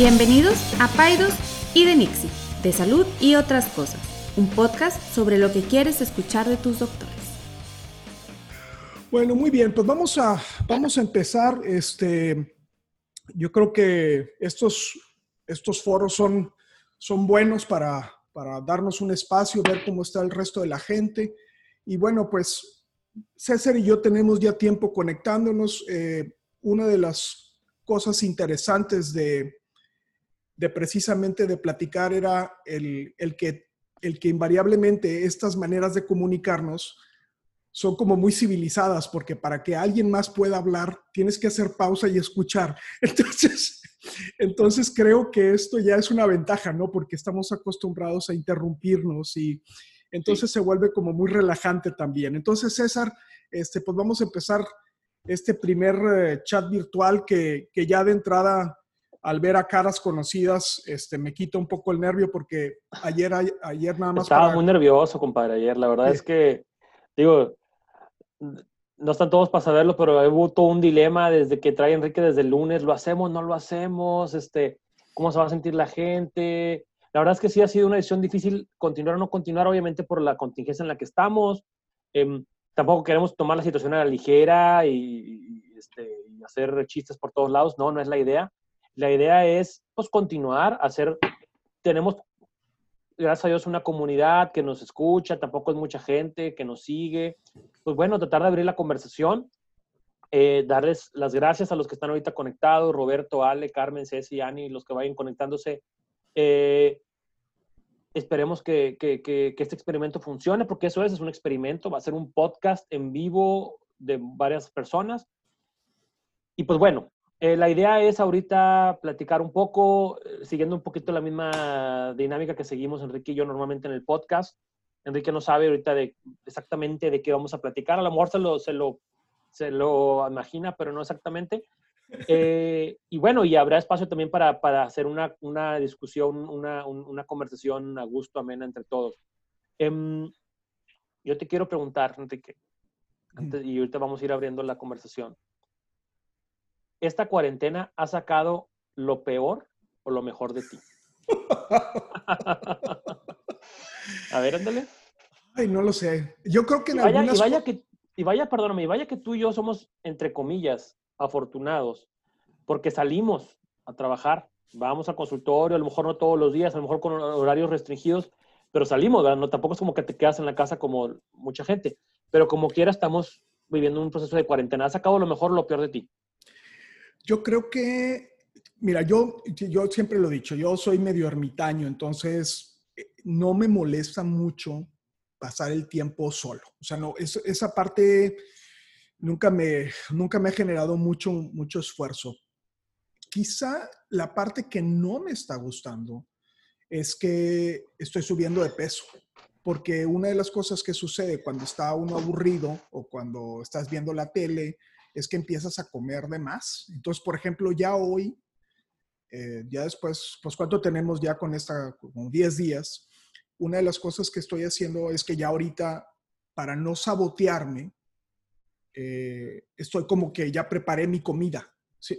Bienvenidos a Paidos y de Nixie, de salud y otras cosas, un podcast sobre lo que quieres escuchar de tus doctores. Bueno, muy bien, pues vamos a, vamos a empezar. Este, yo creo que estos, estos foros son, son buenos para, para darnos un espacio, ver cómo está el resto de la gente. Y bueno, pues César y yo tenemos ya tiempo conectándonos. Eh, una de las cosas interesantes de, de precisamente de platicar era el, que, el que invariablemente estas maneras de comunicarnos son como muy civilizadas, porque para que alguien más pueda hablar, tienes que hacer pausa y escuchar. Entonces, entonces creo que esto ya es una ventaja, ¿no? Porque estamos acostumbrados a interrumpirnos y entonces se vuelve como muy relajante también. Entonces, César, este, pues vamos a empezar este primer eh, chat virtual que, que ya de entrada al ver a caras conocidas, este, me quita un poco el nervio porque ayer, ayer nada más... Estaba muy nervioso, compadre, ayer. La verdad es que, digo, no están todos para saberlo, pero hubo todo un dilema desde que trae Enrique desde el lunes, ¿lo hacemos, no lo hacemos? Este, ¿Cómo se va a sentir la gente? La verdad es que sí ha sido una decisión difícil continuar o no continuar, obviamente por la contingencia en la que estamos. Em, tampoco queremos tomar la situación a la ligera y, este, y hacer chistes por todos lados. No, no es la idea. La idea es, pues, continuar, hacer, tenemos, gracias a Dios, una comunidad que nos escucha, tampoco es mucha gente que nos sigue. Pues bueno, tratar de abrir la conversación, eh, darles las gracias a los que están ahorita conectados, Roberto, Ale, Carmen, Ceci, Ani, los que vayan conectándose. Eh, esperemos que, que, que, este experimento funcione, porque eso es, es un experimento, va a ser un podcast en vivo de varias personas. Y pues bueno, eh, la idea es ahorita platicar un poco, eh, siguiendo un poquito la misma dinámica que seguimos Enrique y yo normalmente en el podcast. Enrique no sabe ahorita de, exactamente de qué vamos a platicar. A lo mejor se lo, se lo, se lo imagina, pero no exactamente. Eh, y bueno, y habrá espacio también para, para hacer una, una discusión, una, una, conversación a gusto, amena entre todos. Em, yo te quiero preguntar, Enrique, antes, y ahorita vamos a ir abriendo la conversación esta cuarentena ha sacado lo peor o lo mejor de ti? A ver, ándale. Ay, no lo sé. Yo creo que en y vaya, y vaya que y vaya, perdóname, y vaya que tú y yo somos, entre comillas, afortunados, porque salimos a trabajar, vamos al consultorio, a lo mejor no todos los días, a lo mejor con horarios restringidos, pero salimos, ¿verdad? No, tampoco es como que te quedas en la casa como mucha gente, pero como quiera estamos viviendo un proceso de cuarentena. ¿Has sacado lo mejor o lo peor de ti? Yo creo que, mira, yo, yo siempre lo he dicho, yo soy medio ermitaño, entonces eh, no me molesta mucho pasar el tiempo solo. O sea, no, esa parte nunca me, nunca me ha generado mucho, mucho esfuerzo. Quizá la parte que no me está gustando es que estoy subiendo de peso, porque una de las cosas que sucede cuando está uno aburrido o cuando estás viendo la tele es que empiezas a comer de más. Entonces, por ejemplo, ya hoy, eh, ya después, pues cuánto tenemos ya con esta, como 10 días, una de las cosas que estoy haciendo es que ya ahorita, para no sabotearme, eh, estoy como que ya preparé mi comida.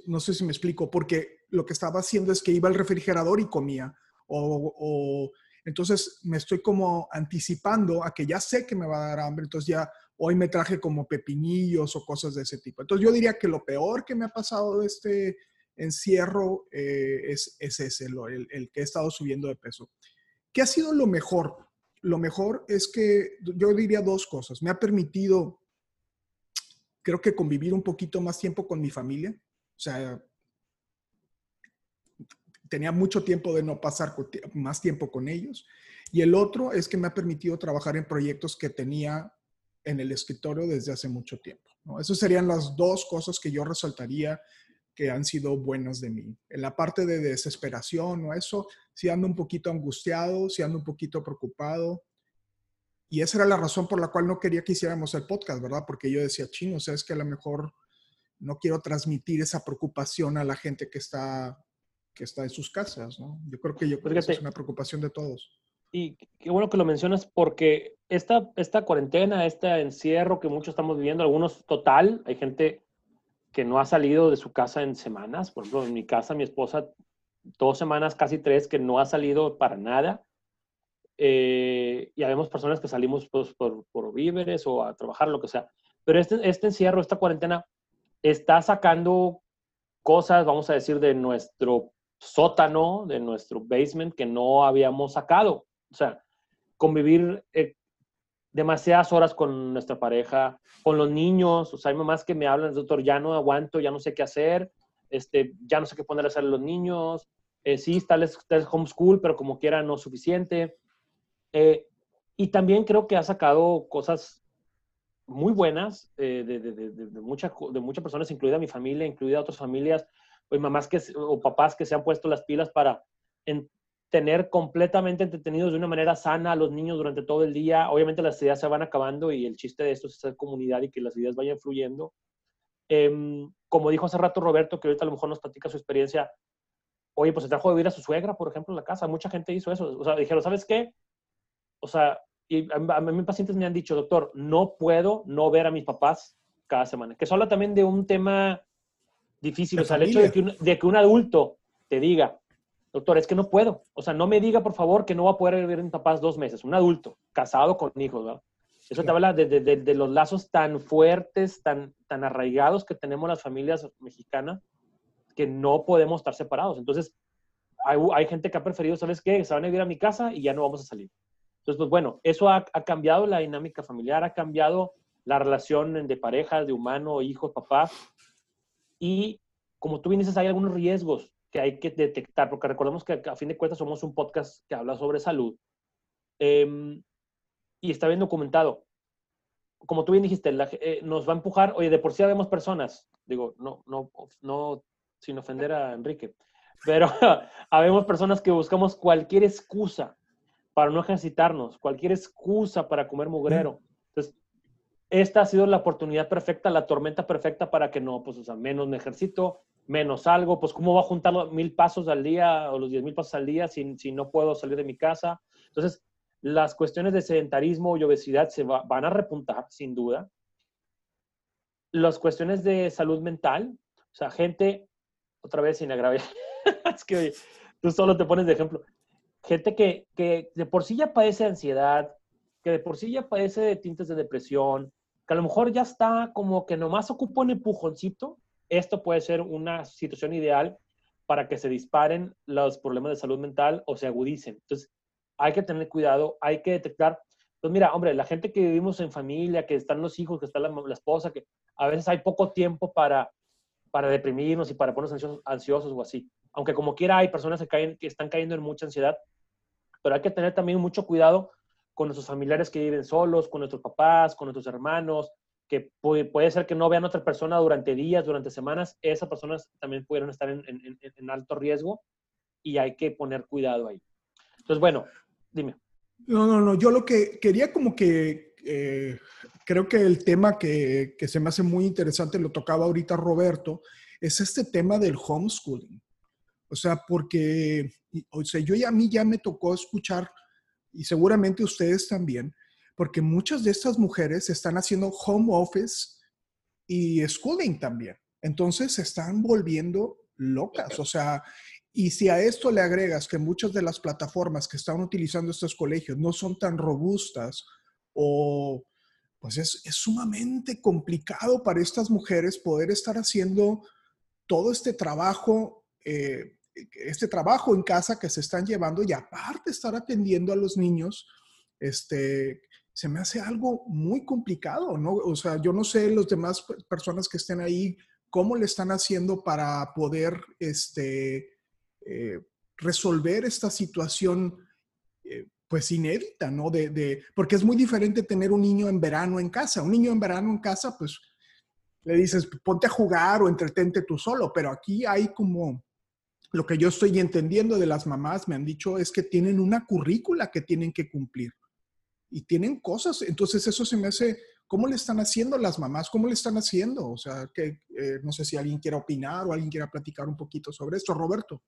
no sé si me explico, porque lo que estaba haciendo es que iba al refrigerador y comía. O, o, entonces me estoy como anticipando a que ya sé que me va a dar hambre, entonces ya hoy me traje como pepinillos o cosas de ese tipo. Entonces yo diría que lo peor que me ha pasado de este encierro eh, es, es, ese, el, el, que he estado subiendo de peso. ¿Qué ha sido lo mejor? Lo mejor es que yo diría dos cosas. Me ha permitido, creo que convivir un poquito más tiempo con mi familia. O sea, tenía mucho tiempo de no pasar más tiempo con ellos. Y el otro es que me ha permitido trabajar en proyectos que tenía en el escritorio desde hace mucho tiempo. ¿no? Esas serían las dos cosas que yo resaltaría que han sido buenas de mí. En la parte de desesperación o eso, sí ando un poquito angustiado, sí ando un poquito preocupado. Y esa era la razón por la cual no quería que hiciéramos el podcast, ¿verdad? Porque yo decía, chino, o sea, es que a lo mejor no quiero transmitir esa preocupación a la gente que está, que está en sus casas, ¿no? Yo creo que yo creo que es una preocupación de todos. Y qué bueno que lo mencionas porque esta, esta cuarentena, este encierro que muchos estamos viviendo, algunos total, hay gente que no ha salido de su casa en semanas. Por ejemplo, en mi casa, mi esposa dos semanas, casi tres, que no ha salido para nada. Eh, y habemos personas que salimos pues, por, por, víveres o a trabajar, lo que sea. Pero este, este encierro, esta cuarentena, está sacando cosas, vamos a decir, de nuestro sótano, de nuestro basement, que no habíamos sacado. O sea, convivir eh, demasiadas horas con nuestra pareja, con los niños. O sea, hay mamás que me hablan, doctor, ya no aguanto, ya no sé qué hacer, este, ya no sé qué poner a hacer a los niños. Eh, sí, está el, homeschool, pero como quiera no es suficiente. Eh, y también creo que ha sacado cosas muy buenas eh, de, de, de, de, muchas personas, incluida mi familia, incluida otras familias, o mamás que, o papás que se han puesto las pilas para en, tener completamente entretenidos de una manera sana a los niños durante todo el día. Obviamente las ideas se van acabando y el chiste de esto es hacer comunidad y que las ideas vayan fluyendo. Em, como dijo hace rato Roberto, que ahorita a lo mejor nos platica su experiencia, oye, pues se trajo de vivir a su suegra, por ejemplo, en la casa. Mucha gente hizo eso. O sea, dijeron, ¿sabes qué? O sea, y a, mí mis pacientes me han dicho, doctor, no puedo no ver a mis papás cada semana. Que eso habla también de un tema difícil. o sea, el hecho de que, un, de que un adulto te diga, doctor, es que no puedo. O sea, no me diga, por favor, que no va a poder a mis papás dos meses. Un adulto, casado con hijos, ¿verdad? Eso te habla de, de, de, los lazos tan fuertes, tan, tan arraigados que tenemos las familias mexicanas, que no podemos estar separados. Entonces, hay, hay, gente que ha preferido, ¿sabes qué? Se van a vivir a mi casa y ya no vamos a salir. Entonces, pues bueno, eso ha, ha cambiado la dinámica familiar, ha cambiado la relación de parejas, de humano, hijos, papás. Y como tú bien dices, hay algunos riesgos que hay que detectar, porque recordemos que a fin de cuentas somos un podcast que habla sobre salud. Eh, y está bien documentado. Como tú bien dijiste, eh, nos va a empujar, oye, de por sí vemos personas, digo, no, no, no, sin ofender a Enrique, pero habemos personas que buscamos cualquier excusa para no ejercitarnos, cualquier excusa para comer mugrero. Entonces, esta ha sido la oportunidad perfecta, la tormenta perfecta para que no, pues, o sea, menos me ejercito, menos algo, pues, ¿cómo va a juntar los mil pasos al día o los diez mil pasos al día si, si no puedo salir de mi casa? Entonces, las cuestiones de sedentarismo y obesidad se van a repuntar, sin duda. Las cuestiones de salud mental, o sea, gente, otra vez sin agraviar, es que tú solo te pones de ejemplo, gente que, que de por sí ya padece ansiedad, que de por sí ya padece de tintes de depresión, que a lo mejor ya está como que nomás ocupa un empujoncito, esto puede ser una situación ideal para que se disparen los problemas de salud mental o se agudicen. Entonces, hay que tener cuidado, hay que detectar. Pues mira, hombre, la gente que vivimos en familia, que están los hijos, que está la, esposa, que a veces hay poco tiempo para, para deprimirnos y para ponernos ansiosos, o así. Aunque como quiera hay personas que, caen, que están cayendo en mucha ansiedad, pero hay que tener también mucho cuidado con nuestros familiares que viven solos, con nuestros papás, con nuestros hermanos, que puede, puede ser que no vean a otra persona durante días, durante semanas, esas personas también pudieron estar en, en, alto riesgo y hay que poner cuidado ahí. Entonces, bueno, Dime. No, no, no. Yo lo que quería como que eh, creo que el tema que, que, se me hace muy interesante, lo tocaba ahorita Roberto, es este tema del homeschooling. O sea, porque, o sea, yo ya a mí ya me tocó escuchar, y seguramente ustedes también, porque muchas de estas mujeres están haciendo home office y schooling también. Entonces se están volviendo locas. O sea, y si a esto le agregas que muchas de las plataformas que están utilizando estos colegios no son tan robustas o pues es, sumamente complicado para estas mujeres poder estar haciendo todo este trabajo, eh, este trabajo en casa que se están llevando y aparte estar atendiendo a los niños, este, se me hace algo muy complicado, ¿no? O sea, yo no sé los demás personas que estén ahí, cómo le están haciendo para poder, este, eh, resolver esta situación eh, pues inédita, ¿no? De, porque es muy diferente tener un niño en verano en casa. Un niño en verano en casa, pues le dices, ponte a jugar o entretente tú solo, pero aquí hay como, lo que yo estoy entendiendo de las mamás, me han dicho, es que tienen una currícula que tienen que cumplir y tienen cosas. Entonces eso se me hace, ¿cómo le están haciendo las mamás? ¿Cómo le están haciendo? O sea, que eh, no sé si alguien quiera opinar o alguien quiera platicar un poquito sobre esto. Roberto.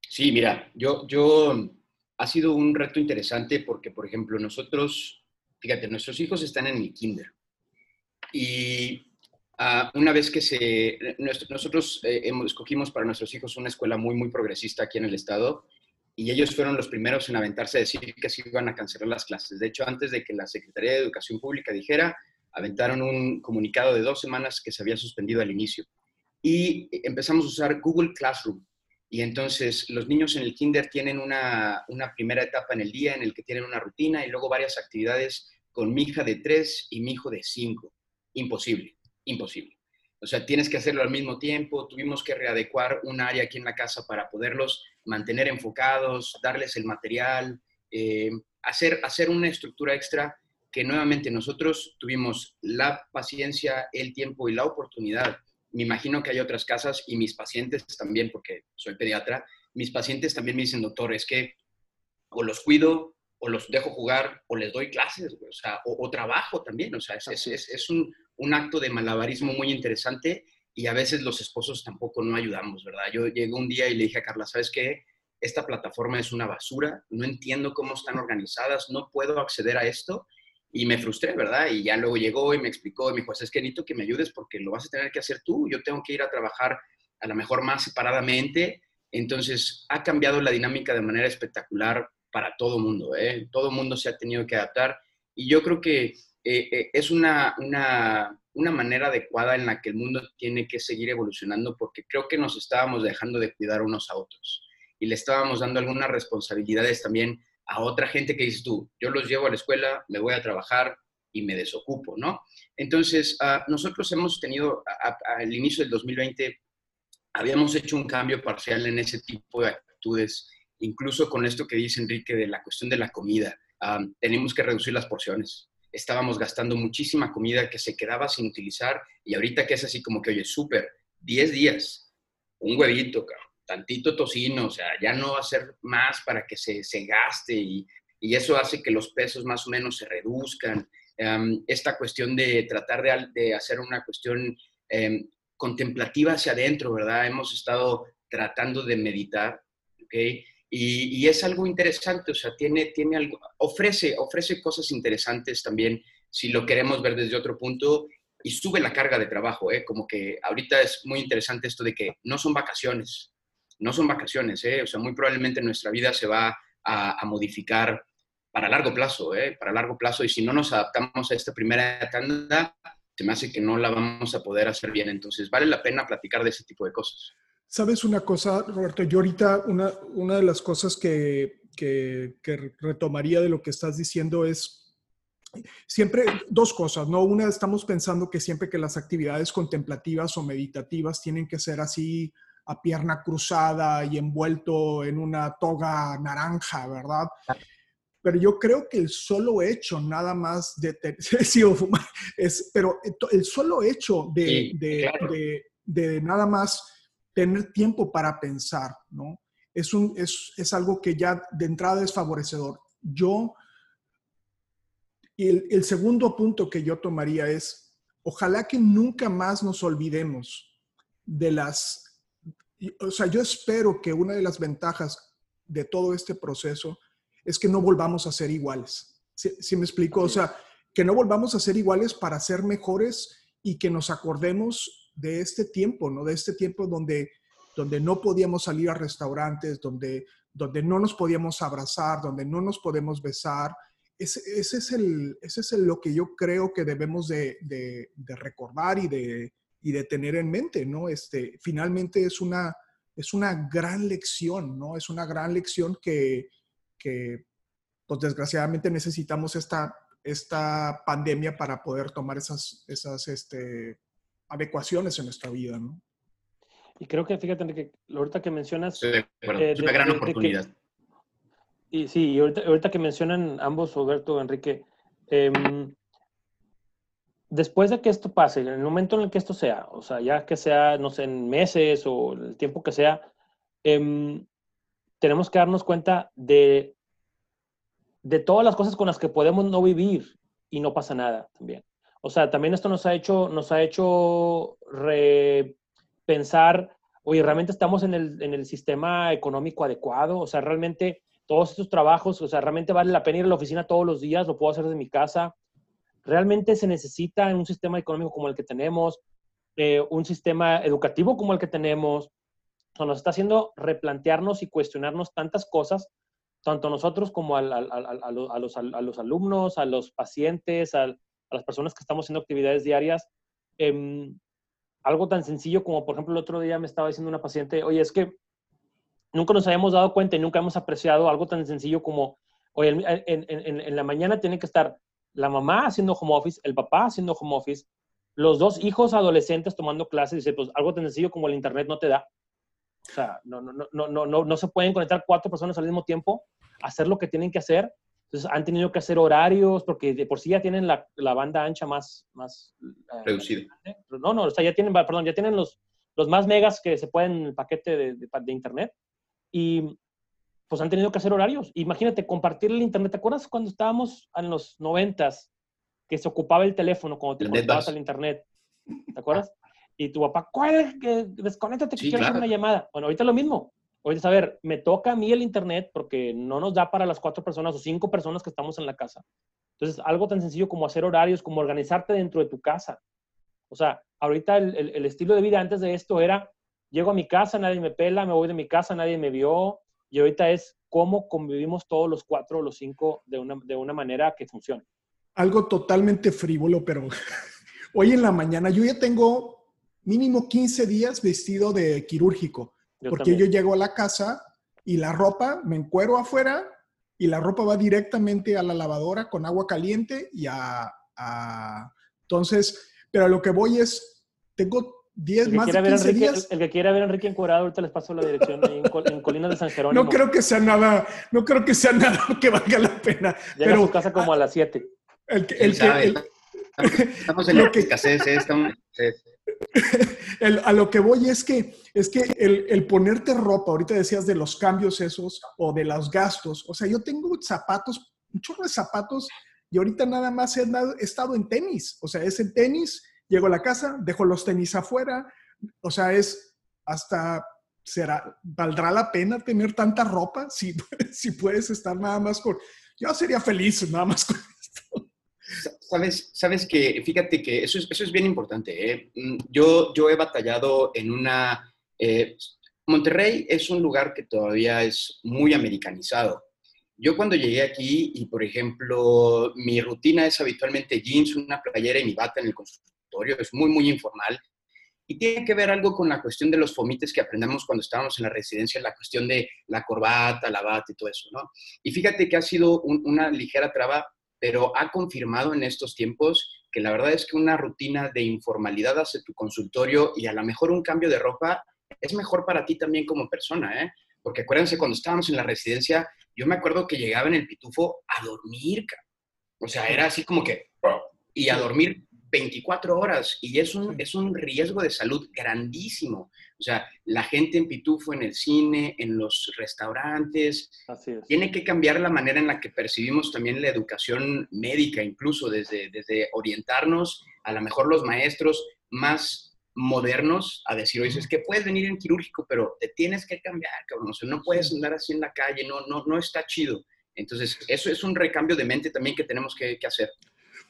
Sí, mira, yo, yo, ha sido un reto interesante porque, por ejemplo, nosotros, fíjate, nuestros hijos están en el kinder y ah, una vez que se, nosotros eh, escogimos para nuestros hijos una escuela muy, muy progresista aquí en el estado y ellos fueron los primeros en aventarse a decir que se iban a cancelar las clases. De hecho, antes de que la Secretaría de Educación Pública dijera, aventaron un comunicado de dos semanas que se había suspendido al inicio. Y empezamos a usar Google Classroom. Y entonces los niños en el kinder tienen una, una primera etapa en el día en el que tienen una rutina y luego varias actividades con mi hija de tres y mi hijo de cinco. Imposible, imposible. O sea, tienes que hacerlo al mismo tiempo. Tuvimos que readecuar un área aquí en la casa para poderlos mantener enfocados, darles el material, eh, hacer, hacer una estructura extra que nuevamente nosotros tuvimos la paciencia, el tiempo y la oportunidad me imagino que hay otras casas y mis pacientes también, porque soy pediatra, mis pacientes también me dicen, doctor, es que o los cuido, o los dejo jugar, o les doy clases, o, o, trabajo también. O sea, es, es, es un, un, acto de malabarismo muy interesante y a veces los esposos tampoco no ayudamos, ¿verdad? Yo llegué un día y le dije a Carla, ¿sabes qué? Esta plataforma es una basura, no entiendo cómo están organizadas, no puedo acceder a esto y me frustré, ¿verdad? Y ya luego llegó y me explicó, y me dijo, es que necesito que me ayudes porque lo vas a tener que hacer tú, yo tengo que ir a trabajar a lo mejor más separadamente. Entonces, ha cambiado la dinámica de manera espectacular para todo mundo, ¿eh? Todo mundo se ha tenido que adaptar y yo creo que eh, eh, es una, una, una manera adecuada en la que el mundo tiene que seguir evolucionando porque creo que nos estábamos dejando de cuidar unos a otros y le estábamos dando algunas responsabilidades también a otra gente que dices tú, yo los llevo a la escuela, me voy a trabajar y me desocupo, ¿no? Entonces, ah, nosotros hemos tenido, al inicio del 2020, habíamos hecho un cambio parcial en ese tipo de actitudes, incluso con esto que dice Enrique de la cuestión de la comida. Ah, tenemos que reducir las porciones. Estábamos gastando muchísima comida que se quedaba sin utilizar y ahorita que es así como que, oye, súper, 10 días, un huevito, tantito tocino, o sea, ya no hacer más para que se, se gaste y, y, eso hace que los pesos más o menos se reduzcan. Em, esta cuestión de tratar de, de hacer una cuestión em, contemplativa hacia adentro, ¿verdad? Hemos estado tratando de meditar, ¿ok? Y, y, es algo interesante, o sea, tiene, tiene algo, ofrece, ofrece cosas interesantes también si lo queremos ver desde otro punto y sube la carga de trabajo, ¿eh? Como que ahorita es muy interesante esto de que no son vacaciones, no son vacaciones, ¿eh? o sea, muy probablemente nuestra vida se va a, modificar para largo plazo, ¿eh? para largo plazo, y si no nos adaptamos a esta primera tanda, se me hace que no la vamos a poder hacer bien, entonces vale la pena platicar de ese tipo de cosas. ¿Sabes una cosa, Roberto? Yo ahorita una, una de las cosas que, que, que retomaría de lo que estás diciendo es siempre dos cosas, ¿no? Una, estamos pensando que siempre que las actividades contemplativas o meditativas tienen que ser así a pierna cruzada y envuelto en una toga naranja, ¿verdad? Pero yo creo que el solo hecho nada más de... es, pero el solo hecho de, de, de, nada más tener tiempo para pensar, ¿no? Es, un, es, es algo que ya de entrada es favorecedor. Yo, el, el segundo punto que yo tomaría es, ojalá que nunca más nos olvidemos de las o sea, yo espero que una de las ventajas de todo este proceso es que no volvamos a ser iguales. ¿Sí, me explico? O sea, que no volvamos a ser iguales para ser mejores y que nos acordemos de este tiempo, ¿no? De este tiempo donde, donde no podíamos salir a restaurantes, donde, donde no nos podíamos abrazar, donde no nos podemos besar. Ese, ese es, el, ese es lo que yo creo que debemos de, de, recordar y de, y de tener en mente, ¿no? Este, finalmente es una, es una gran lección, ¿no? Es una gran lección que, que pues desgraciadamente necesitamos esta, esta pandemia para poder tomar esas, esas este, adecuaciones en nuestra vida, ¿no? Y creo que, fíjate, que ahorita que mencionas... Eh, es una gran oportunidad. y sí, ahorita, ahorita, que mencionan ambos, Roberto, Enrique, eh, después de que esto pase, en el momento en el que esto sea, o sea, ya que sea, no sé, en meses o el tiempo que sea, em, tenemos que darnos cuenta de, de todas las cosas con las que podemos no vivir y no pasa nada también. O sea, también esto nos ha hecho, nos ha hecho repensar, oye, realmente estamos en el, en el sistema económico adecuado, o sea, realmente todos estos trabajos, o sea, realmente vale la pena ir a la oficina todos los días, lo puedo hacer desde mi casa, realmente se necesita en un sistema económico como el que tenemos. eh, un sistema educativo como el que tenemos. O nos está haciendo replantearnos y cuestionarnos tantas cosas, tanto nosotros como a, los, alumnos, a los pacientes, a, las personas que estamos haciendo actividades diarias. Em, algo tan sencillo como, por ejemplo, el otro día me estaba diciendo una paciente, oye, es que nunca nos habíamos dado cuenta y nunca hemos apreciado algo tan sencillo como, oye, en, en, en la mañana tiene que estar la mamá haciendo home office, el papá haciendo home office, los dos hijos adolescentes tomando clases, dice, pues algo tan sencillo como el internet no te da. O sea, no, no, no, no, no, no se pueden conectar cuatro personas al mismo tiempo, hacer lo que tienen que hacer. Entonces han tenido que hacer horarios porque de por sí ya tienen la, la banda ancha más... más eh, Reducida. No, no, o sea, ya tienen, perdón, ya tienen los, los más megas que se pueden en el paquete de, de, de internet. Y pues han tenido que hacer horarios. Imagínate, compartir el internet. ¿Te acuerdas cuando estábamos en los noventas que se ocupaba el teléfono cuando te conectabas al internet? ¿Te acuerdas? Y tu papá, ¿cuál? Desconéctate que quiero hacer una llamada. Bueno, ahorita es lo mismo. Ahorita, a ver, me toca a mí el internet porque no nos da para las cuatro personas o cinco personas que estamos en la casa. Entonces, algo tan sencillo como hacer horarios, como organizarte dentro de tu casa. O sea, ahorita el, el, el estilo de vida antes de esto era, llego a mi casa, nadie me pela, me voy de mi casa, nadie me vio, y ahorita es cómo convivimos todos los cuatro o los cinco de una, de una manera que funcione. Algo totalmente frívolo, pero hoy en la mañana yo ya tengo mínimo 15 días vestido de quirúrgico, yo porque también. yo llego a la casa y la ropa, me encuero afuera y la ropa va directamente a la lavadora con agua caliente y a... a... Entonces, pero a lo que voy es, tengo 10 más de 15 Enrique, días. El, el, que quiera ver a Enrique encuadrado, ahorita les paso la dirección en, en Colinas de San Jerónimo. No creo que sea nada, no creo que sea nada que valga la pena. Llega pero, a su casa como a, a las 7. El, el, el, estamos en la escasez, ¿eh? a lo que voy es que, es que el, ponerte ropa, ahorita decías de los cambios esos o de los gastos, o sea, yo tengo zapatos, un chorro de zapatos y ahorita nada más he, estado en tenis, o sea, es en tenis llego a la casa, dejo los tenis afuera, o sea, es hasta, será, ¿valdrá la pena tener tanta ropa si, si puedes estar nada más con, yo sería feliz nada más con. Sabes, sabes que, fíjate que eso es, eso es bien importante. ¿eh? Yo, yo he batallado en una... Eh, Monterrey es un lugar que todavía es muy americanizado. Yo cuando llegué aquí y, por ejemplo, mi rutina es habitualmente jeans, una playera y mi bata en el consultorio, es muy, muy informal. Y tiene que ver algo con la cuestión de los fomites que aprendemos cuando estábamos en la residencia, la cuestión de la corbata, la bata y todo eso, ¿no? Y fíjate que ha sido un, una ligera traba, pero ha confirmado en estos tiempos que la verdad es que una rutina de informalidad hace tu consultorio y a lo mejor un cambio de ropa es mejor para ti también como persona, ¿eh? Porque acuérdense, cuando estábamos en la residencia, yo me acuerdo que llegaba en el pitufo a dormir, o sea, era así como que, y a dormir 24 horas y es un, es un riesgo de salud grandísimo. O sea, la gente en Pitufo, en el cine, en los restaurantes, tiene que cambiar la manera en la que percibimos también la educación médica, incluso desde, desde orientarnos a lo mejor los maestros más modernos a decir, oye, es que puedes venir en quirúrgico, pero te tienes que cambiar, cabrón. O sea, no puedes andar así en la calle, no, no, no está chido. Entonces, eso es un recambio de mente también que tenemos que, que hacer.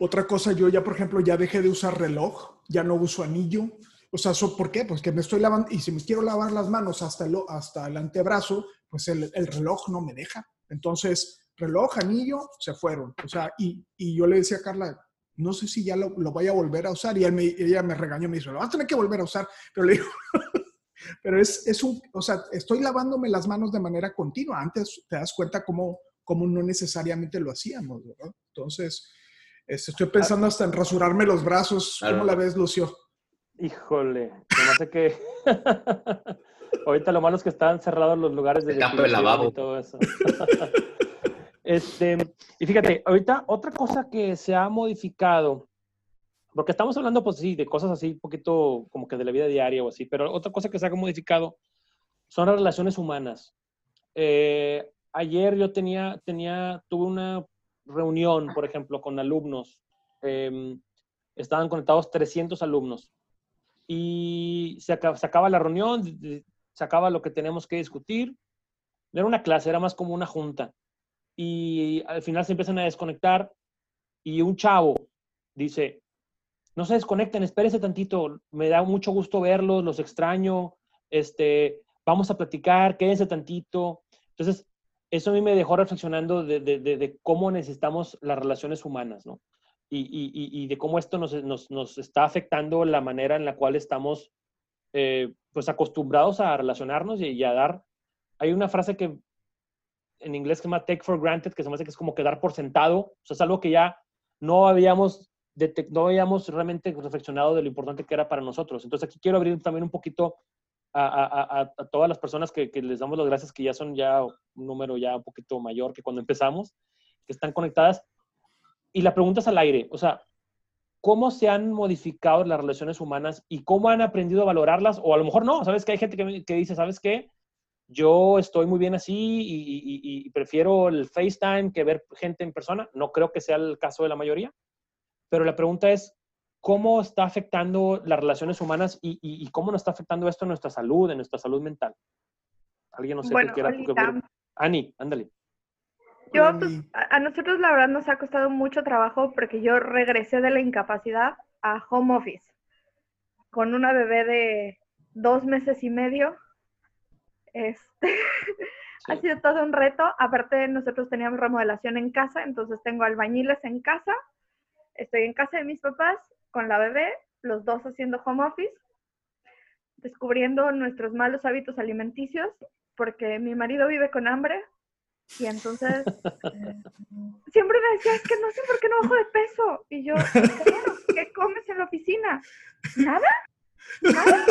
Otra cosa, yo ya, por ejemplo, ya dejé de usar reloj, ya no uso anillo. O sea, ¿por qué? Pues que me estoy lavando, y si me quiero lavar las manos hasta el, hasta el antebrazo, pues el, el reloj no me deja. Entonces, reloj, anillo, se fueron. O sea, y, y yo le decía a Carla, no sé si ya lo, lo vaya a volver a usar. Y me, ella me regañó, me dijo, lo vas a tener que volver a usar. Pero le digo, pero es, es un, o sea, estoy lavándome las manos de manera continua. Antes te das cuenta cómo, cómo no necesariamente lo hacíamos, ¿verdad? Entonces, estoy pensando hasta en rasurarme los brazos. ¿Cómo claro. la ves, Lucio? Híjole, no sé qué. Ahorita lo malo es que están cerrados los lugares de campo del lavabo y todo eso. este, y fíjate, ahorita otra cosa que se ha modificado, porque estamos hablando, pues sí, de cosas así, un poquito como que de la vida diaria o así, pero otra cosa que se ha modificado son las relaciones humanas. Eh, ayer yo tenía, tenía, tuve una reunión, por ejemplo, con alumnos. Eh, estaban conectados 300 alumnos. Y se acaba, la reunión, se acaba lo que tenemos que discutir. No era una clase, era más como una junta. Y al final se empiezan a desconectar y un chavo dice, no se desconecten, espérense tantito, me da mucho gusto verlos, los extraño, este, vamos a platicar, quédense tantito. Entonces, eso a mí me dejó reflexionando de, de, de, cómo necesitamos las relaciones humanas, ¿no? Y, y, y de cómo esto nos, nos, nos, está afectando la manera en la cual estamos, eh, pues, acostumbrados a relacionarnos y, y, a dar. Hay una frase que en inglés se llama take for granted, que se me hace que es como quedar por sentado. O sea, es algo que ya no habíamos, no habíamos realmente reflexionado de lo importante que era para nosotros. Entonces, aquí quiero abrir también un poquito a, todas las personas que, les damos las gracias, que ya son ya un número ya un poquito mayor que cuando empezamos, que están conectadas. Y la pregunta es al aire, o sea, ¿cómo se han modificado las relaciones humanas y cómo han aprendido a valorarlas? O a lo mejor no, ¿sabes? Que hay gente que, que dice, ¿sabes qué? Yo estoy muy bien así y, prefiero el FaceTime que ver gente en persona. No creo que sea el caso de la mayoría. Pero la pregunta es, ¿cómo está afectando las relaciones humanas y, y, y, cómo nos está afectando esto en nuestra salud, en nuestra salud mental? ¿Alguien no sé bueno, qué quiera? Ani, ándale. Yo, pues, a nosotros la verdad nos ha costado mucho trabajo porque yo regresé de la incapacidad a home office con una bebé de dos meses y medio. Este, sí. ha sido todo un reto. Aparte, nosotros teníamos remodelación en casa, entonces tengo albañiles en casa. Estoy en casa de mis papás con la bebé, los dos haciendo home office, descubriendo nuestros malos hábitos alimenticios, porque mi marido vive con hambre y entonces siempre me decía, es que no sé por qué no bajo de peso. Y yo, ¿qué comes en la oficina? ¿Nada? ¿Nada?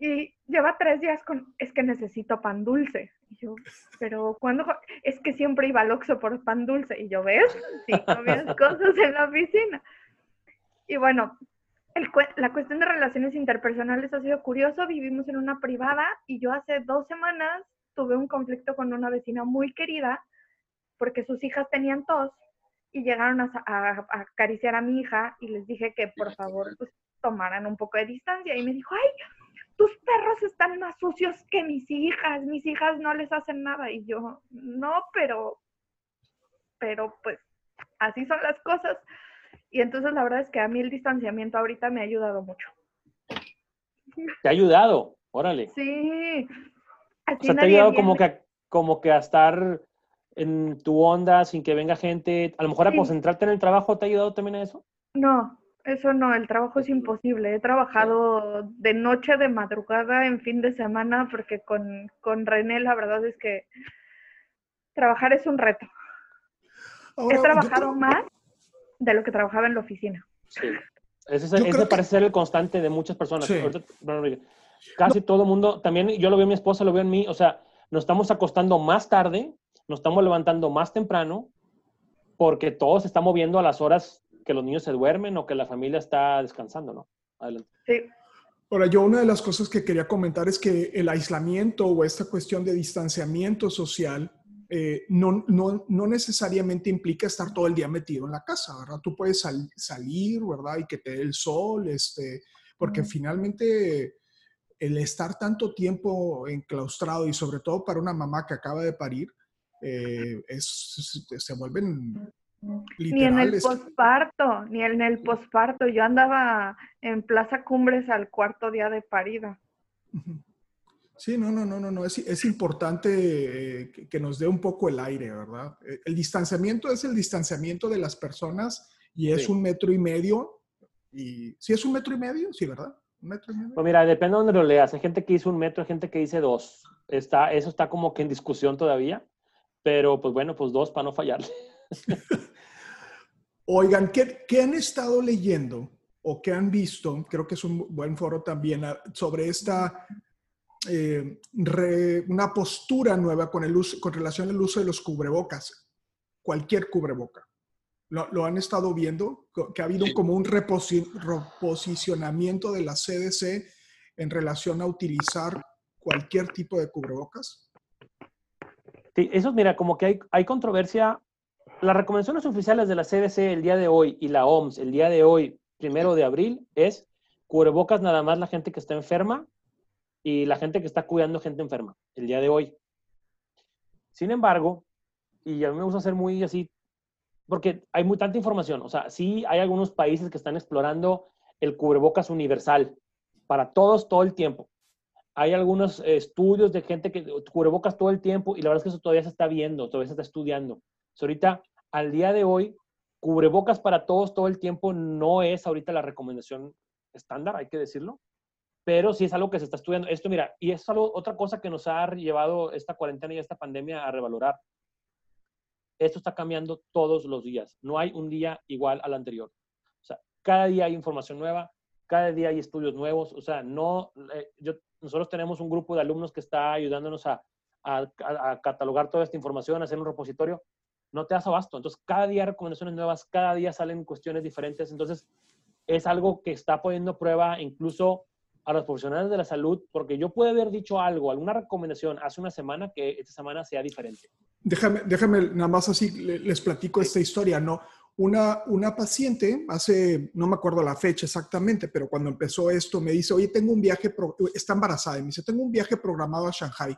Y lleva tres días con, es que necesito pan dulce. Y yo, pero ¿cuándo? Es que siempre iba al Oxxo por pan dulce. Y yo, ¿ves? Sí, comías cosas en la oficina. Y bueno, la cuestión de relaciones interpersonales ha sido curioso. Vivimos en una privada y yo hace dos semanas tuve un conflicto con una vecina muy querida porque sus hijas tenían tos y llegaron a acariciar a mi hija y les dije que por favor pues, tomaran un poco de distancia y me dijo, ay, tus perros están más sucios que mis hijas, mis hijas no les hacen nada y yo, no, pero, pero pues así son las cosas. Y entonces la verdad es que a mí el distanciamiento ahorita me ha ayudado mucho. ¿Te ha ayudado? Órale. Sí. Así o sea, te ha ayudado como que, como que a estar en tu onda sin que venga gente, a lo mejor a sí. concentrarte en el trabajo, ¿te ha ayudado también a eso? No, eso no, el trabajo es imposible. He trabajado de noche, de madrugada, en fin de semana, porque con, con René la verdad es que trabajar es un reto. Ahora, He trabajado más de lo que trabajaba en la oficina. Sí. Ese, ese parece que... ser el constante de muchas personas. Sí. Casi no. todo el mundo, también yo lo veo en mi esposa, lo veo en mí, o sea, nos estamos acostando más tarde, nos estamos levantando más temprano, porque todo se está moviendo a las horas que los niños se duermen o que la familia está descansando, ¿no? Adelante. Sí. Ahora, yo una de las cosas que quería comentar es que el aislamiento o esta cuestión de distanciamiento social eh, no, no, no, necesariamente implica estar todo el día metido en la casa, ¿verdad? Tú puedes sal, salir, ¿verdad? Y que te dé el sol, este, porque mm. finalmente el estar tanto tiempo enclaustrado y sobre todo para una mamá que acaba de parir, eh, es, se vuelven ni en el posparto, ni en el posparto. Yo andaba en Plaza Cumbres al cuarto día de parida. Sí, no, no, no, no, no. Es, es importante eh, que, que, nos dé un poco el aire, ¿verdad? Eh, el distanciamiento es el distanciamiento de las personas y es sí. un metro y medio. Y si ¿sí es un metro y medio, sí, ¿verdad? Un metro y medio. Pues mira, depende de donde lo leas. Hay gente que dice un metro, hay gente que dice dos. Está, eso está como que en discusión todavía. Pero pues bueno, pues dos para no fallarle. Oigan, ¿qué, ¿qué, han estado leyendo o qué han visto? Creo que es un buen foro también ah, sobre esta, eh, re, una postura nueva con, el uso, con relación al uso de los cubrebocas, cualquier cubreboca. ¿Lo, lo han estado viendo? Que ha habido sí. como un reposi reposicionamiento de la CDC en relación a utilizar cualquier tipo de cubrebocas. Sí, eso, mira, como que hay, hay controversia las recomendaciones oficiales de la CDC el día de hoy y la OMS el día de hoy, primero de abril, es cubrebocas nada más la gente que está enferma y la gente que está cuidando gente enferma el día de hoy. Sin embargo, y a mí me gusta ser muy así porque hay muy tanta información. O sea, sí hay algunos países que están explorando el cubrebocas universal para todos todo el tiempo. Hay algunos estudios de gente que cubrebocas todo el tiempo y la verdad es que eso todavía se está viendo, todavía se está estudiando. ahorita, al día de hoy, cubrebocas para todos todo el tiempo no es ahorita la recomendación estándar, hay que decirlo, pero sí es algo que se está estudiando. Esto, mira, y es algo, otra cosa que nos ha llevado esta cuarentena y esta pandemia a revalorar. Esto está cambiando todos los días. No hay un día igual al anterior. O sea, cada día hay información nueva, cada día hay estudios nuevos. O sea, no, eh, yo, nosotros tenemos un grupo de alumnos que está ayudándonos a, a, catalogar toda esta información, a hacer un repositorio. No te das abasto. Entonces, cada día hay recomendaciones nuevas, cada día salen cuestiones diferentes. Entonces, es algo que está poniendo a prueba incluso a los profesionales de la salud, porque yo puedo haber dicho algo, alguna recomendación hace una semana que esta semana sea diferente. Déjame, déjame nada más así, les platico esta historia, ¿no? Una, una paciente, hace, no me acuerdo la fecha exactamente, pero cuando empezó esto, me dice, oye, tengo un viaje, está embarazada, y me dice, tengo un viaje programado a Shanghai.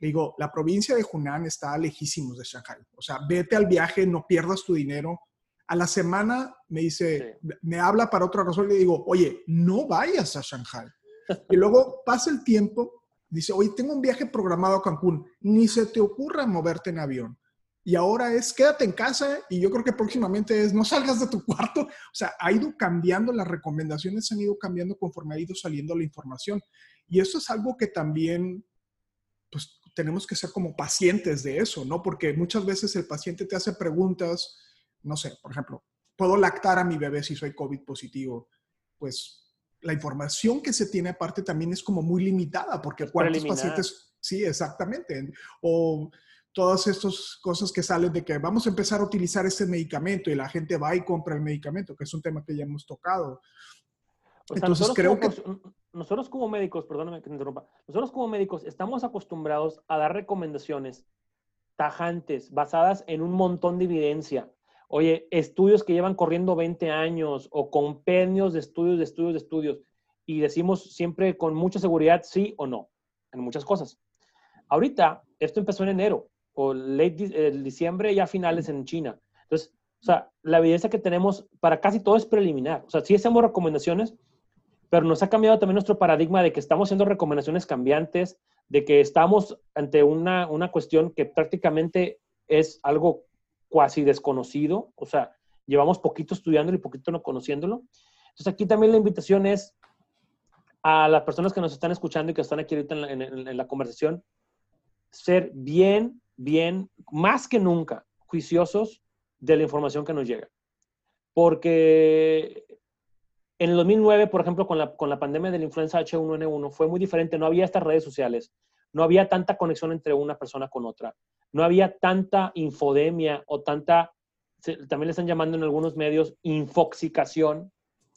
Le digo, la provincia de Hunan está lejísimos de Shanghai. O sea, vete al viaje, no pierdas tu dinero, a la semana me dice, me habla para otra razón, le digo, oye, no vayas a Shanghai. Y luego pasa el tiempo, dice, oye, tengo un viaje programado a Cancún, ni se te ocurra moverte en avión. Y ahora es, quédate en casa y yo creo que próximamente es, no salgas de tu cuarto. O sea, ha ido cambiando, las recomendaciones han ido cambiando conforme ha ido saliendo la información. Y eso es algo que también, pues tenemos que ser como pacientes de eso, ¿no? Porque muchas veces el paciente te hace preguntas no sé, por ejemplo, puedo lactar a mi bebé si soy COVID positivo, pues la información que se tiene aparte también es como muy limitada, porque cuántos pacientes, sí, exactamente, o todas estas cosas que salen de que vamos a empezar a utilizar este medicamento y la gente va y compra el medicamento, que es un tema que ya hemos tocado. Entonces creo que... Nosotros como médicos, perdóname que te interrumpa, nosotros como médicos estamos acostumbrados a dar recomendaciones tajantes, basadas en un montón de evidencia. Oye, estudios que llevan corriendo 20 años o compendios de estudios, de estudios, de estudios. Y decimos siempre con mucha seguridad sí o no en muchas cosas. Ahorita, esto empezó en enero o late diciembre, ya finales en China. Entonces, o sea, la evidencia que tenemos para casi todo es preliminar. O sea, sí hacemos recomendaciones, pero nos ha cambiado también nuestro paradigma de que estamos haciendo recomendaciones cambiantes, de que estamos ante una, una cuestión que prácticamente es algo cuasi desconocido, o sea, llevamos poquito estudiándolo y poquito no conociéndolo. Entonces aquí también la invitación es a las personas que nos están escuchando y que están aquí ahorita en la, conversación, ser bien, bien, más que nunca, juiciosos de la información que nos llega. Porque en el 2009, por ejemplo, con la, con la pandemia de la influenza H1N1, fue muy diferente. No había estas redes sociales, no había tanta conexión entre una persona con otra no había tanta infodemia o tanta, también le están llamando en algunos medios, infoxicación,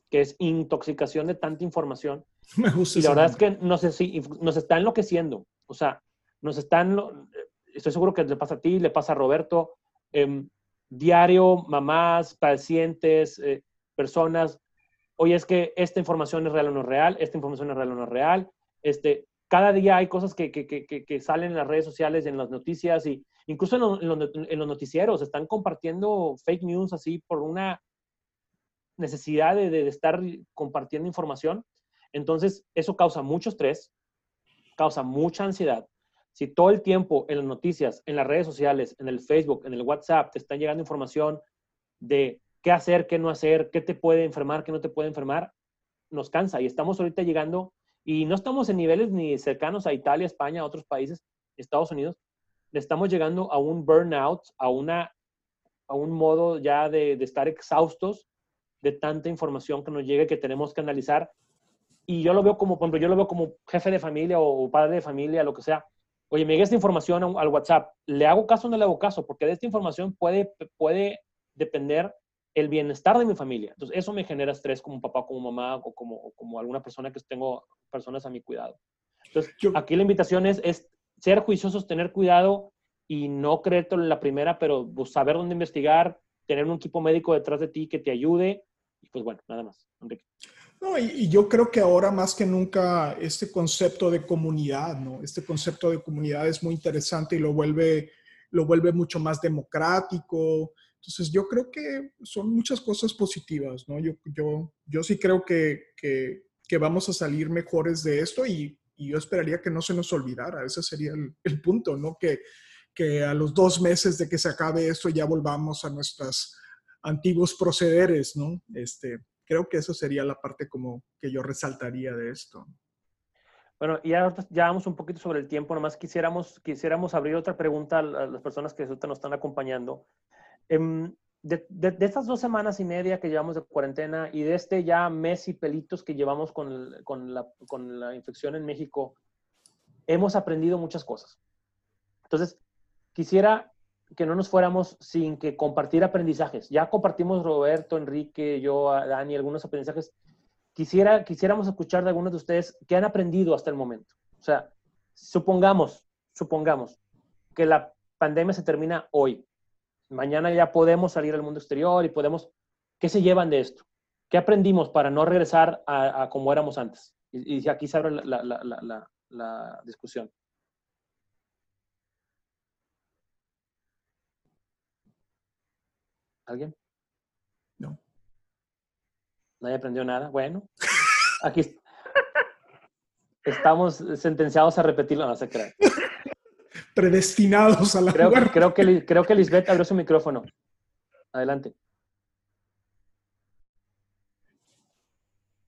que es intoxicación de tanta información. Me gusta y la verdad es que no sé si nos está enloqueciendo. O sea, nos están, estoy seguro que le pasa a ti, le pasa a Roberto, em, diario, mamás, pacientes, eh, personas, oye, es que esta información es real o no es real, esta información es real o no es real, este, cada día hay cosas que, que, que, salen en las redes sociales, en las noticias y incluso en, en, los noticieros. Están compartiendo fake news así por una necesidad de, de, estar compartiendo información. Entonces, eso causa mucho estrés, causa mucha ansiedad. Si todo el tiempo en las noticias, en las redes sociales, en el Facebook, en el WhatsApp, te están llegando información de qué hacer, qué no hacer, qué te puede enfermar, qué no te puede enfermar, nos cansa. Y estamos ahorita llegando y no estamos en niveles ni cercanos a Italia, España, a otros países, Estados Unidos. Estamos llegando a un burnout, a, una, a un modo ya de, de estar exhaustos de tanta información que nos llega que tenemos que analizar. Y yo lo veo como, por ejemplo, yo lo veo como jefe de familia o padre de familia, lo que sea. Oye, me llega esta información al WhatsApp. ¿Le hago caso o no le hago caso? Porque de esta información puede, puede depender el bienestar de mi familia. Entonces, eso me genera estrés como papá, como mamá o como, como alguna persona que tengo personas a mi cuidado. Entonces, aquí la invitación es, es ser juiciosos, tener cuidado y no creerte en la primera, pero pues, saber dónde investigar, tener un equipo médico detrás de ti que te ayude. Y pues bueno, nada más, Enrique. No, y, y, yo creo que ahora más que nunca este concepto de comunidad, ¿no? Este concepto de comunidad es muy interesante y lo vuelve, lo vuelve mucho más democrático, Entonces, yo creo que son muchas cosas positivas, ¿no? Yo, yo, yo sí creo que, que, vamos a salir mejores de esto y, y, yo esperaría que no se nos olvidara. Ese sería el, el punto, ¿no? Que, que a los dos meses de que se acabe esto ya volvamos a nuestros antiguos procederes, ¿no? Este, creo que eso sería la parte como que yo resaltaría de esto. Bueno, ya, ya vamos un poquito sobre el tiempo, nomás quisiéramos, quisiéramos abrir otra pregunta a las personas que nos están acompañando. Em, de, estas dos semanas y media que llevamos de cuarentena y de este ya mes y pelitos que llevamos con, con, la, con la infección en México, hemos aprendido muchas cosas. Entonces, quisiera que no nos fuéramos sin que compartir aprendizajes. Ya compartimos Roberto, Enrique, yo, Dani, algunos aprendizajes quisiera, quisiéramos escuchar de algunos de ustedes qué han aprendido hasta el momento. O sea, supongamos, supongamos que la pandemia se termina hoy. Mañana ya podemos salir al mundo exterior y podemos... ¿Qué se llevan de esto? ¿Qué aprendimos para no regresar a, a como éramos antes? Y, y, aquí se abre la, la, la, la discusión. ¿Alguien? No. Nadie aprendió nada. Bueno, aquí estamos sentenciados a repetirlo, no se crean. Predestinados a la creo, creo que Creo que Lisbeth abrió su micrófono. Adelante.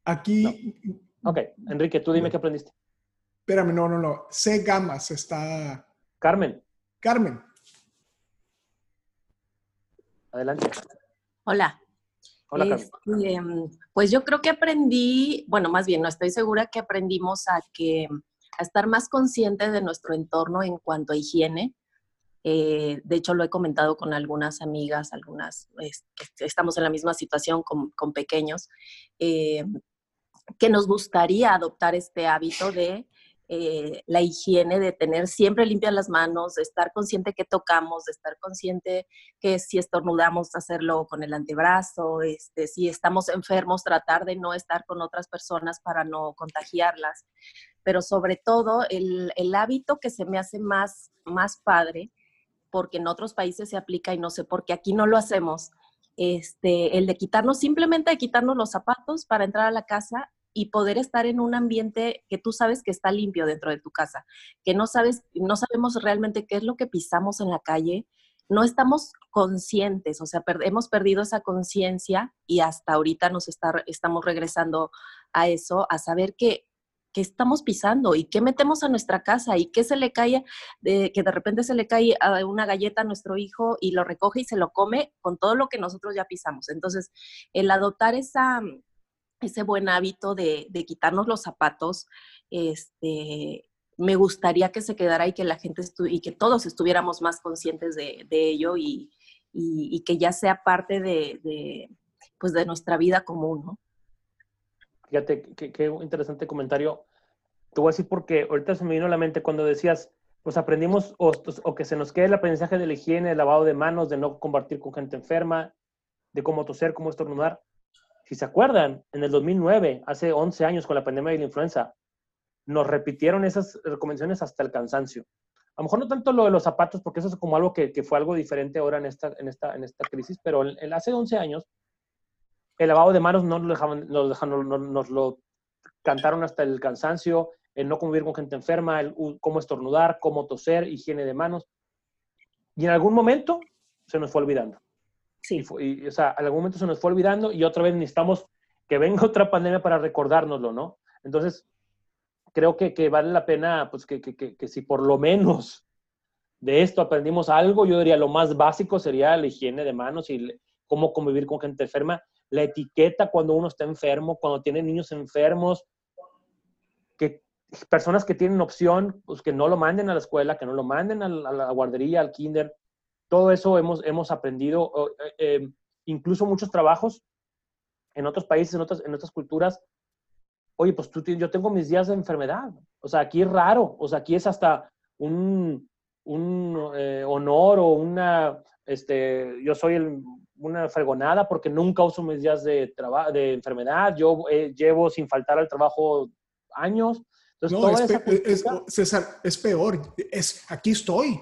Aquí. No. Ok, Enrique, tú dime qué aprendiste. Espérame, no, no, no. C Gamas está. Carmen. Carmen. Adelante. Hola. Hola, este, pues yo creo que aprendí, bueno, más bien, no estoy segura que aprendimos a que a estar más conscientes de nuestro entorno en cuanto a higiene. Eh, de hecho, lo he comentado con algunas amigas, algunas es, estamos en la misma situación con, con pequeños, eh, que nos gustaría adoptar este hábito de eh, la higiene, de tener siempre limpias las manos, de estar consciente que tocamos, de estar consciente que si estornudamos, hacerlo con el antebrazo, este, si estamos enfermos, tratar de no estar con otras personas para no contagiarlas. Pero sobre todo, el, el hábito que se me hace más, más padre, porque en otros países se aplica y no sé por qué aquí no lo hacemos, este, el de quitarnos, simplemente de quitarnos los zapatos para entrar a la casa y poder estar en un ambiente que tú sabes que está limpio dentro de tu casa, que no sabes, no sabemos realmente qué es lo que pisamos en la calle, no estamos conscientes, o sea, per hemos perdido esa conciencia y hasta ahorita nos está, estamos regresando a eso, a saber que qué estamos pisando y qué metemos a nuestra casa y qué se le cae, de, que de repente se le cae una galleta a nuestro hijo y lo recoge y se lo come con todo lo que nosotros ya pisamos. Entonces, el adoptar esa, ese buen hábito de, de, quitarnos los zapatos, este, me gustaría que se quedara y que la gente y que todos estuviéramos más conscientes de, de ello y, y, que ya sea parte de, de, pues de nuestra vida común, ¿no? Fíjate, qué, interesante comentario. Te voy a decir porque ahorita se me vino a la mente cuando decías, pues aprendimos o, que se nos quede el aprendizaje de la higiene, el lavado de manos, de no compartir con gente enferma, de cómo toser, cómo estornudar. Si se acuerdan, en el 2009, hace 11 años con la pandemia de la influenza, nos repitieron esas recomendaciones hasta el cansancio. A lo mejor no tanto lo de los zapatos, porque eso es como algo que, que fue algo diferente ahora en esta, en esta, en esta crisis, pero el, el hace 11 años el lavado de manos no lo dejaban, nos, dejaron, nos, nos lo cantaron hasta el cansancio, el no convivir con gente enferma, el cómo estornudar, cómo toser, higiene de manos. Y en algún momento se nos fue olvidando. Sí. Y, y, o sea, algún momento se nos fue olvidando y otra vez necesitamos que venga otra pandemia para recordárnoslo, ¿no? Entonces, creo que, que vale la pena, pues, que, que, que, si por lo menos de esto aprendimos algo, yo diría lo más básico sería la higiene de manos y cómo convivir con gente enferma la etiqueta cuando uno está enfermo, cuando tiene niños enfermos, que personas que tienen opción, pues que no lo manden a la escuela, que no lo manden a la, a la guardería, al kinder. Todo eso hemos, hemos aprendido, eh, eh, incluso muchos trabajos en otros países, en otras, en otras culturas. Oye, pues tú, yo tengo mis días de enfermedad. O sea, aquí es raro. O sea, aquí es hasta un, un eh, honor o una, este, yo soy el, una fregonada porque nunca uso mis días de, de enfermedad, yo eh, llevo sin faltar al trabajo años. Entonces, no, es, pe es, César, es peor, es, aquí estoy.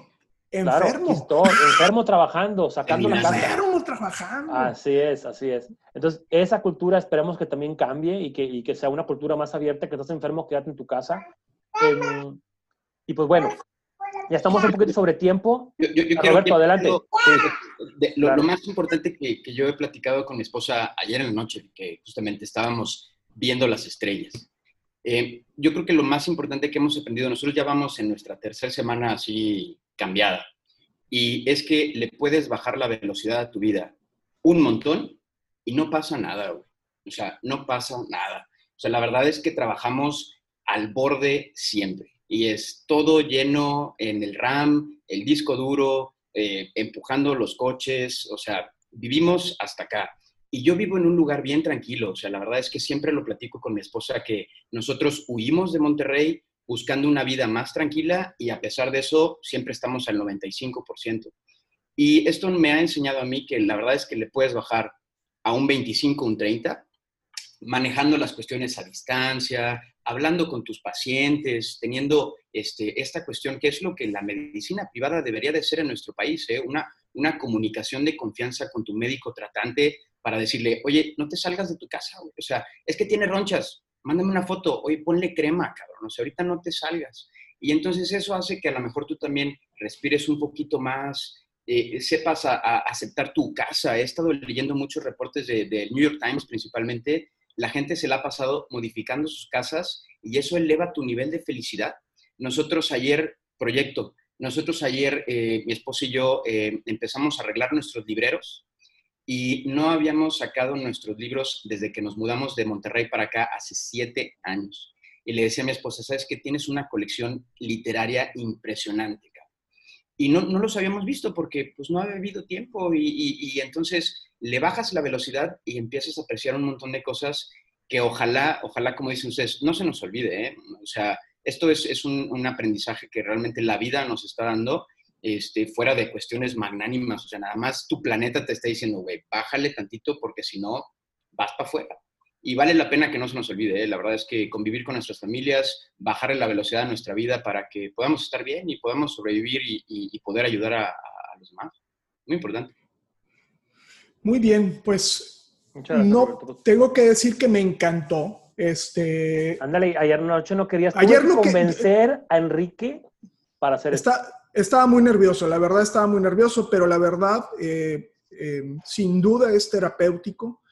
Enfermo. enfermo trabajando, sacando la casa. Enfermo trabajando. Así es, así es. Entonces, esa cultura esperemos que también cambie y que, y que sea una cultura más abierta, que estás enfermo, quédate en tu casa. Em, y pues bueno, ya estamos un poquito sobre tiempo. Roberto, adelante. lo, más importante que, que, yo he platicado con mi esposa ayer en la noche, que justamente estábamos viendo las estrellas. Eh, yo creo que lo más importante que hemos aprendido, nosotros ya vamos en nuestra tercera semana así cambiada, y es que le puedes bajar la velocidad a tu vida un montón y no pasa nada, O sea, no pasa nada. O sea, la verdad es que trabajamos al borde siempre. Y es todo lleno en el RAM, el disco duro, eh, empujando los coches, o sea, vivimos hasta acá. Y yo vivo en un lugar bien tranquilo, o sea, la verdad es que siempre lo platico con mi esposa que nosotros huimos de Monterrey buscando una vida más tranquila y a pesar de eso siempre estamos al 95%. Y esto me ha enseñado a mí que la verdad es que le puedes bajar a un 25, un 30, manejando las cuestiones a distancia, hablando con tus pacientes, teniendo este, esta cuestión que es lo que la medicina privada debería de ser en nuestro país, ¿eh? una, una comunicación de confianza con tu médico tratante para decirle, oye, no te salgas de tu casa, o sea, es que tiene ronchas, mándame una foto, oye, ponle crema, cabrón, o sea, ahorita no te salgas. Y entonces eso hace que a lo mejor tú también respires un poquito más, eh, sepas a, aceptar tu casa. He estado leyendo muchos reportes del de New York Times principalmente la gente se la ha pasado modificando sus casas y eso eleva tu nivel de felicidad. Nosotros ayer, proyecto, nosotros ayer, eh, mi esposo y yo eh, empezamos a arreglar nuestros libreros y no habíamos sacado nuestros libros desde que nos mudamos de Monterrey para acá hace siete años. Y le decía a mi esposa, sabes que tienes una colección literaria impresionante y no, no, los habíamos visto porque pues no había habido tiempo y, entonces le bajas la velocidad y empiezas a apreciar un montón de cosas que ojalá, ojalá, como dicen ustedes, no se nos olvide, ¿eh? O sea, esto es, es un, aprendizaje que realmente la vida nos está dando, este, fuera de cuestiones magnánimas, o sea, nada más tu planeta te está diciendo, güey, bájale tantito porque si no, vas para afuera y vale la pena que no se nos olvide. ¿eh? La verdad es que convivir con nuestras familias, bajar la velocidad de nuestra vida para que podamos estar bien y podamos sobrevivir y, poder ayudar a, los demás. Muy importante. Muy bien, pues no tengo que decir que me encantó. Este, Ándale, ayer noche no querías ayer convencer a Enrique para hacer está, esto. Estaba muy nervioso, la verdad estaba muy nervioso, pero la verdad, eh, eh, sin duda es terapéutico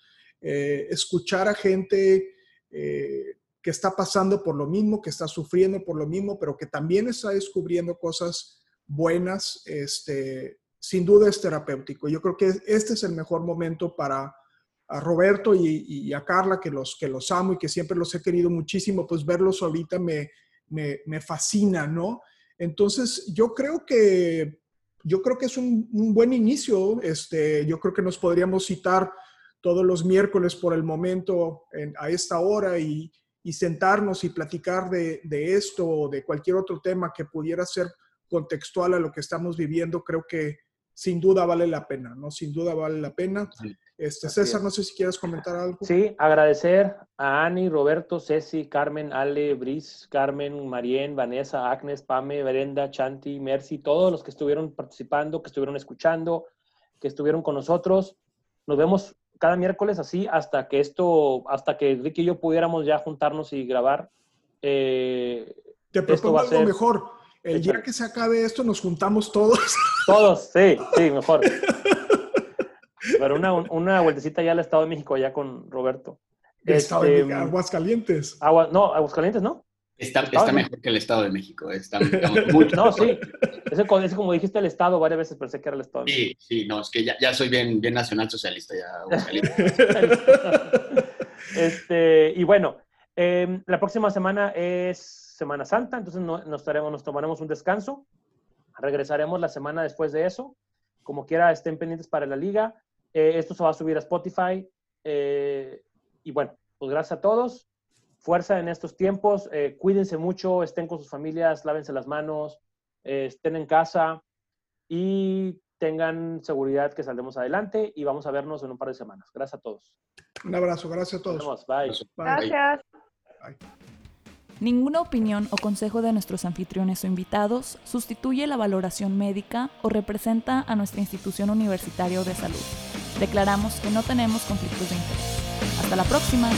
eh, escuchar a gente que está pasando por lo mismo, que está sufriendo por lo mismo, pero que también está descubriendo cosas buenas, este, sin duda es terapéutico. Yo creo que este es el mejor momento para a Roberto y, a Carla, que los, que los amo y que siempre los he querido muchísimo, pues verlos ahorita me, me, fascina, ¿no? Entonces, yo creo que, yo creo que es un, buen inicio. Este, yo creo que nos podríamos citar todos los miércoles por el momento a esta hora y, sentarnos y platicar de, esto o de cualquier otro tema que pudiera ser contextual a lo que estamos viviendo, creo que sin duda vale la pena, ¿no? Sin duda vale la pena. Este, César, no sé si quieres comentar algo. Sí, agradecer a Ani, Roberto, Ceci, Carmen, Ale, Bris, Carmen, Marien, Vanessa, Agnes, Pame, Brenda, Chanti, Mercy, todos los que estuvieron participando, que estuvieron escuchando, que estuvieron con nosotros. Nos vemos cada miércoles así hasta que esto, hasta que Ricky y yo pudiéramos ya juntarnos y grabar. Eh, Te propongo algo mejor. El día que se acabe esto, nos juntamos todos. Todos, sí, sí, mejor. Pero una, una vueltecita ya al Estado de México, ya con Roberto. Estado de este, Aguascalientes. Agua, no, Aguascalientes, ¿no? Está, está mejor que el Estado de México. Eh, está, no, sí. Ese, como dijiste el Estado, varias veces pensé que era el Estado. Sí, sí, no, es que ya, ya soy bien, bien nacional socialista. Ya, este, y bueno, em, la próxima semana es Semana Santa, entonces nos, estaremos, nos tomaremos un descanso. Regresaremos la semana después de eso. Como quiera, estén pendientes para la liga. Eh, esto se va a subir a Spotify. Eh, y bueno, pues gracias a todos. Fuerza en estos tiempos. Eh, cuídense mucho, estén con sus familias, lávense las manos, estén en casa y tengan seguridad que saldremos adelante y vamos a vernos en un par de semanas. Gracias a todos. Un abrazo, gracias a todos. Nos vemos. Bye. Gracias. Ninguna opinión o consejo de nuestros anfitriones o invitados sustituye la valoración médica o representa a nuestra institución universitaria de salud. Declaramos que no tenemos conflictos de interés. Hasta la próxima.